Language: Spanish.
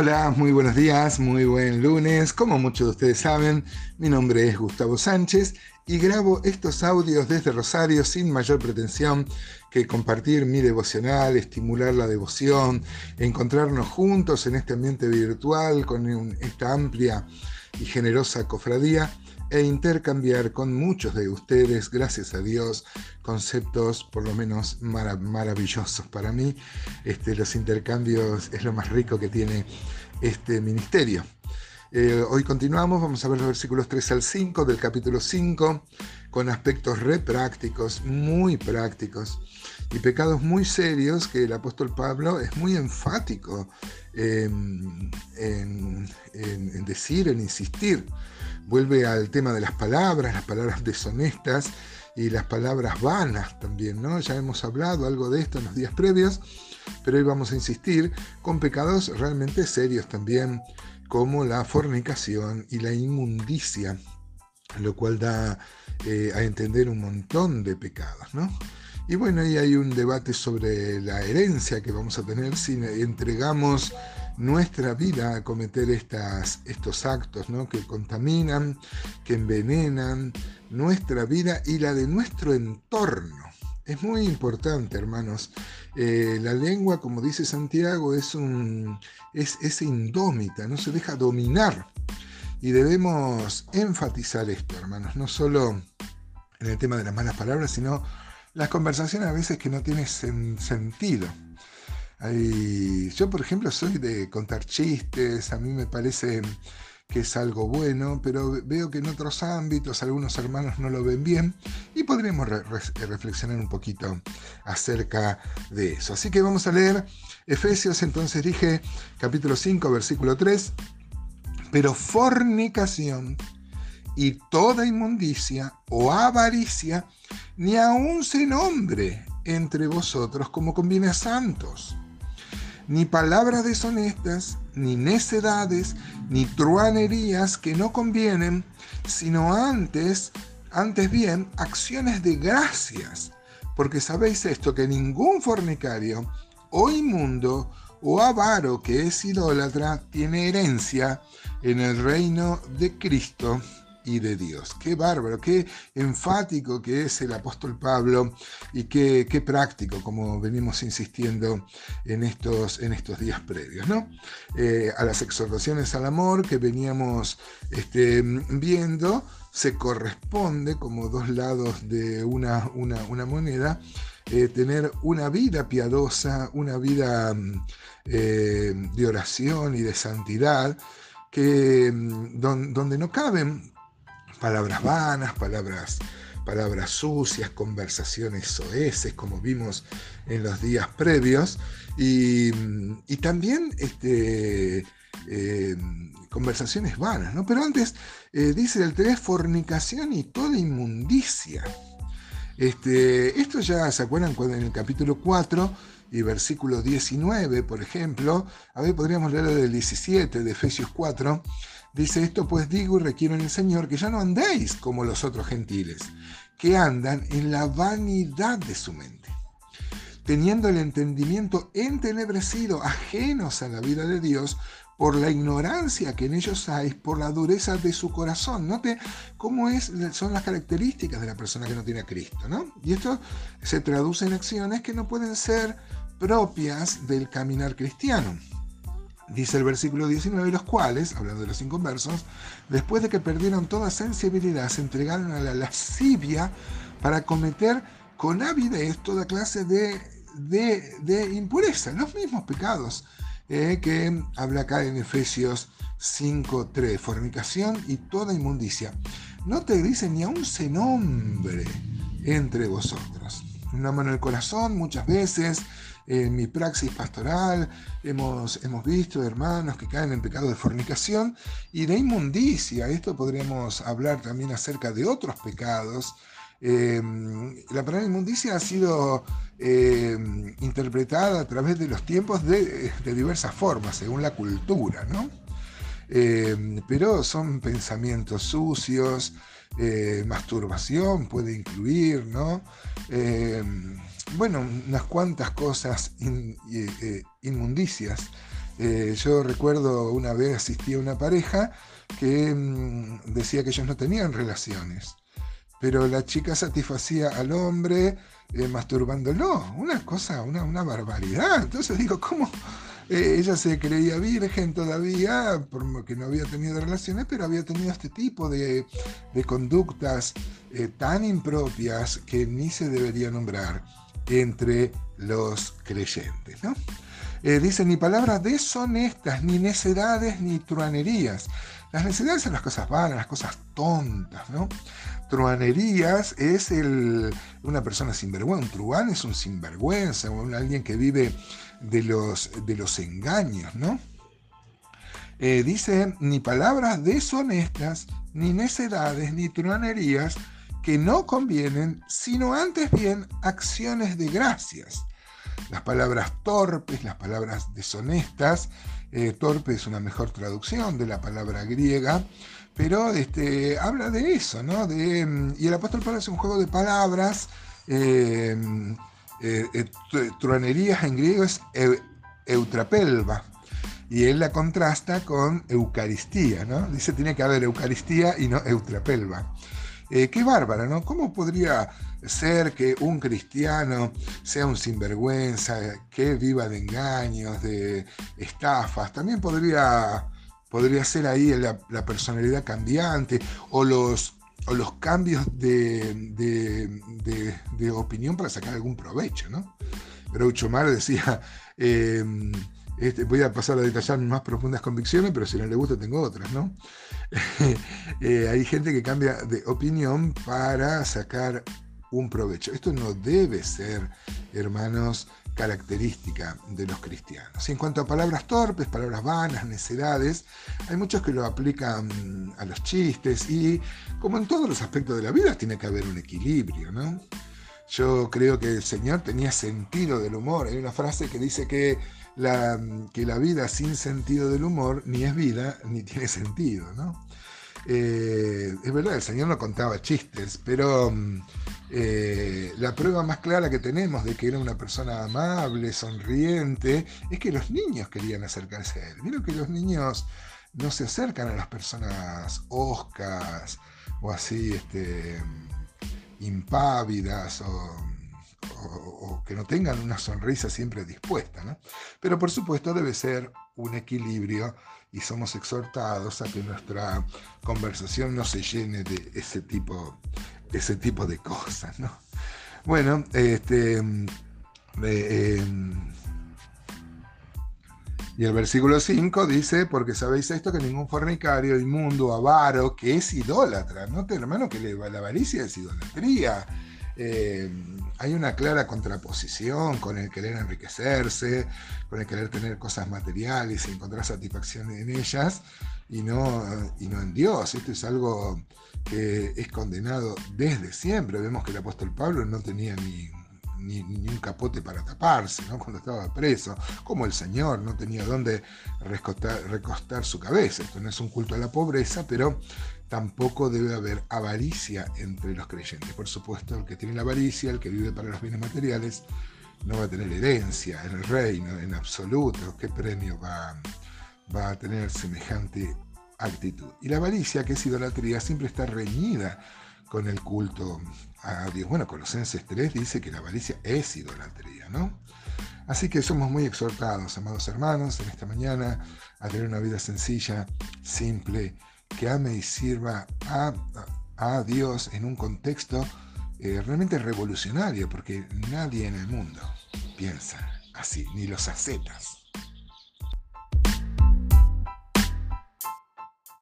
Hola, muy buenos días, muy buen lunes. Como muchos de ustedes saben, mi nombre es Gustavo Sánchez y grabo estos audios desde Rosario sin mayor pretensión que compartir mi devocional, estimular la devoción, encontrarnos juntos en este ambiente virtual con esta amplia y generosa cofradía e intercambiar con muchos de ustedes, gracias a Dios, conceptos por lo menos maravillosos para mí. Este, los intercambios es lo más rico que tiene este ministerio. Eh, hoy continuamos, vamos a ver los versículos 3 al 5 del capítulo 5, con aspectos re prácticos, muy prácticos, y pecados muy serios que el apóstol Pablo es muy enfático en, en decir, en insistir vuelve al tema de las palabras, las palabras deshonestas y las palabras vanas también, ¿no? Ya hemos hablado algo de esto en los días previos, pero hoy vamos a insistir con pecados realmente serios también, como la fornicación y la inmundicia, lo cual da eh, a entender un montón de pecados, ¿no? Y bueno, ahí hay un debate sobre la herencia que vamos a tener si entregamos nuestra vida a cometer estas, estos actos ¿no? que contaminan, que envenenan nuestra vida y la de nuestro entorno. Es muy importante, hermanos. Eh, la lengua, como dice Santiago, es, un, es, es indómita, no se deja dominar. Y debemos enfatizar esto, hermanos, no solo en el tema de las malas palabras, sino las conversaciones a veces que no tienen sentido yo, por ejemplo, soy de contar chistes, a mí me parece que es algo bueno, pero veo que en otros ámbitos algunos hermanos no lo ven bien y podríamos reflexionar un poquito acerca de eso. Así que vamos a leer Efesios, entonces dije capítulo 5, versículo 3, pero fornicación y toda inmundicia o avaricia ni aun se nombre entre vosotros como conviene a santos ni palabras deshonestas, ni necedades, ni truanerías que no convienen, sino antes, antes bien, acciones de gracias. Porque sabéis esto, que ningún fornicario o inmundo o avaro que es idólatra tiene herencia en el reino de Cristo y de Dios. Qué bárbaro, qué enfático que es el apóstol Pablo y qué, qué práctico, como venimos insistiendo en estos, en estos días previos. ¿no? Eh, a las exhortaciones al amor que veníamos este, viendo, se corresponde como dos lados de una, una, moneda, eh, tener una vida piadosa, una vida eh, de oración y de santidad, que, donde no caben palabras vanas, palabras, palabras sucias, conversaciones soeces, como vimos en los días previos, y, también este, eh, conversaciones vanas, ¿no? Pero antes eh, dice el 3, fornicación y toda inmundicia. Este, esto ya se acuerdan cuando en el capítulo 4 y versículo 19, por ejemplo, a ver, podríamos leerlo del 17 de Efesios 4, Dice esto, pues digo y requiero en el Señor que ya no andéis como los otros gentiles, que andan en la vanidad de su mente, teniendo el entendimiento entenebrecido, ajenos a la vida de Dios, por la ignorancia que en ellos hay, por la dureza de su corazón. Note cómo es, son las características de la persona que no tiene a Cristo, ¿no? Y esto se traduce en acciones que no pueden ser propias del caminar cristiano. Dice el versículo 19, los cuales, hablando de los inconversos, después de que perdieron toda sensibilidad, se entregaron a la lascivia para cometer con avidez toda clase de, de, impureza, los mismos pecados eh, que habla acá en Efesios 5.3, fornicación y toda inmundicia. No te dice ni aún se nombre entre vosotros. Una mano en el corazón muchas veces, en mi praxis pastoral hemos, hemos visto hermanos que caen en pecado de fornicación y de inmundicia. Esto podríamos hablar también acerca de otros pecados. Eh, la palabra inmundicia ha sido eh, interpretada a través de los tiempos de, diversas formas, según la cultura, ¿no? Eh, pero son pensamientos sucios, masturbación puede incluir, ¿no? bueno, unas cuantas cosas eh, inmundicias Eh, yo recuerdo una vez asistí a una pareja que decía que ellos no tenían relaciones, pero la chica satisfacía al hombre eh, masturbándolo, una cosa, una, una barbaridad. Entonces digo, ¿cómo? Eh, ella se creía virgen todavía, porque no había tenido relaciones, pero había tenido este tipo de, conductas eh, tan impropias que ni se debería nombrar entre los creyentes. ¿no? dice, ni palabras deshonestas, ni necedades, ni truanerías. Las necedades son las cosas vanas, las cosas tontas, ¿no? Truanerías es el, una persona sinvergüenza. Un truán es un sinvergüenza, alguien que vive de los, de los engaños, ¿no? Eh, dice, ni palabras deshonestas, ni necedades, ni truanerías que no convienen, sino antes bien acciones de gracias. Las palabras torpes, las palabras deshonestas, eh, torpe es una mejor traducción de la palabra griega, pero este, habla de eso, ¿no? De, y el apóstol Pablo hace un juego de palabras, eh, eh, eh, truanerías en griego es eutrapelva, y él la contrasta con Eucaristía, ¿no? Dice tiene que haber Eucaristía y no Eutrapelva. qué bárbara, ¿no? ¿Cómo podría ser que un cristiano sea un sinvergüenza, que viva de engaños, de estafas? También podría podría ser ahí la, personalidad cambiante o los, los cambios de, opinión para sacar algún provecho, ¿no? Groucho Mar decía, em, este, voy a pasar a detallar mis más profundas convicciones, pero si no le gusta tengo otras, ¿no? Eh, hay gente que cambia de opinión para sacar un provecho. Esto no debe ser, hermanos, característica de los cristianos. Y en cuanto a palabras torpes, palabras vanas, necedades, hay muchos que lo aplican a los chistes y como en todos los aspectos de la vida tiene que haber un equilibrio, ¿no? Yo creo que el Señor tenía sentido del humor. Hay una frase que dice que la, que la vida sin sentido del humor ni es vida ni tiene sentido, ¿no? Eh, es verdad, el Señor no contaba chistes, pero mm, eh, la prueba más clara que tenemos de que era una persona amable, sonriente, es que los niños querían acercarse a él. Miren que los niños no se acercan a las personas oscas o así, este, impávidas o, que no tengan una sonrisa siempre dispuesta. Pero por supuesto debe ser un equilibrio y somos exhortados a que nuestra conversación no se llene de ese tipo, ese tipo de cosas. ¿no? Bueno, este, eh, em, y el versículo 5 dice, porque sabéis esto, que ningún fornicario, inmundo, avaro, que es idólatra, ¿no? hermano, que la avaricia es idolatría. Eh, hay una clara contraposición con el querer enriquecerse, con el querer tener cosas materiales y encontrar satisfacción en ellas y no, y no en Dios. Esto es algo que es condenado desde siempre. Vemos que el apóstol Pablo no tenía ni, ni, un capote para taparse ¿no? cuando estaba preso, como el Señor no tenía dónde recostar, su cabeza. Esto no es un culto a la pobreza, pero tampoco debe haber avaricia entre los creyentes. Por supuesto, el que tiene la avaricia, el que vive para los bienes materiales, no va a tener herencia en el reino, en absoluto. ¿Qué premio va, va a tener semejante actitud? Y la avaricia, que es idolatría, siempre está reñida con el culto a Dios. Bueno, Colosenses 3 dice que la avaricia es idolatría, ¿no? Así que somos muy exhortados, amados hermanos, en esta mañana a tener una vida sencilla, simple, que ame y sirva a, Dios en un contexto eh, realmente revolucionario, porque nadie en el mundo piensa así, ni los ascetas.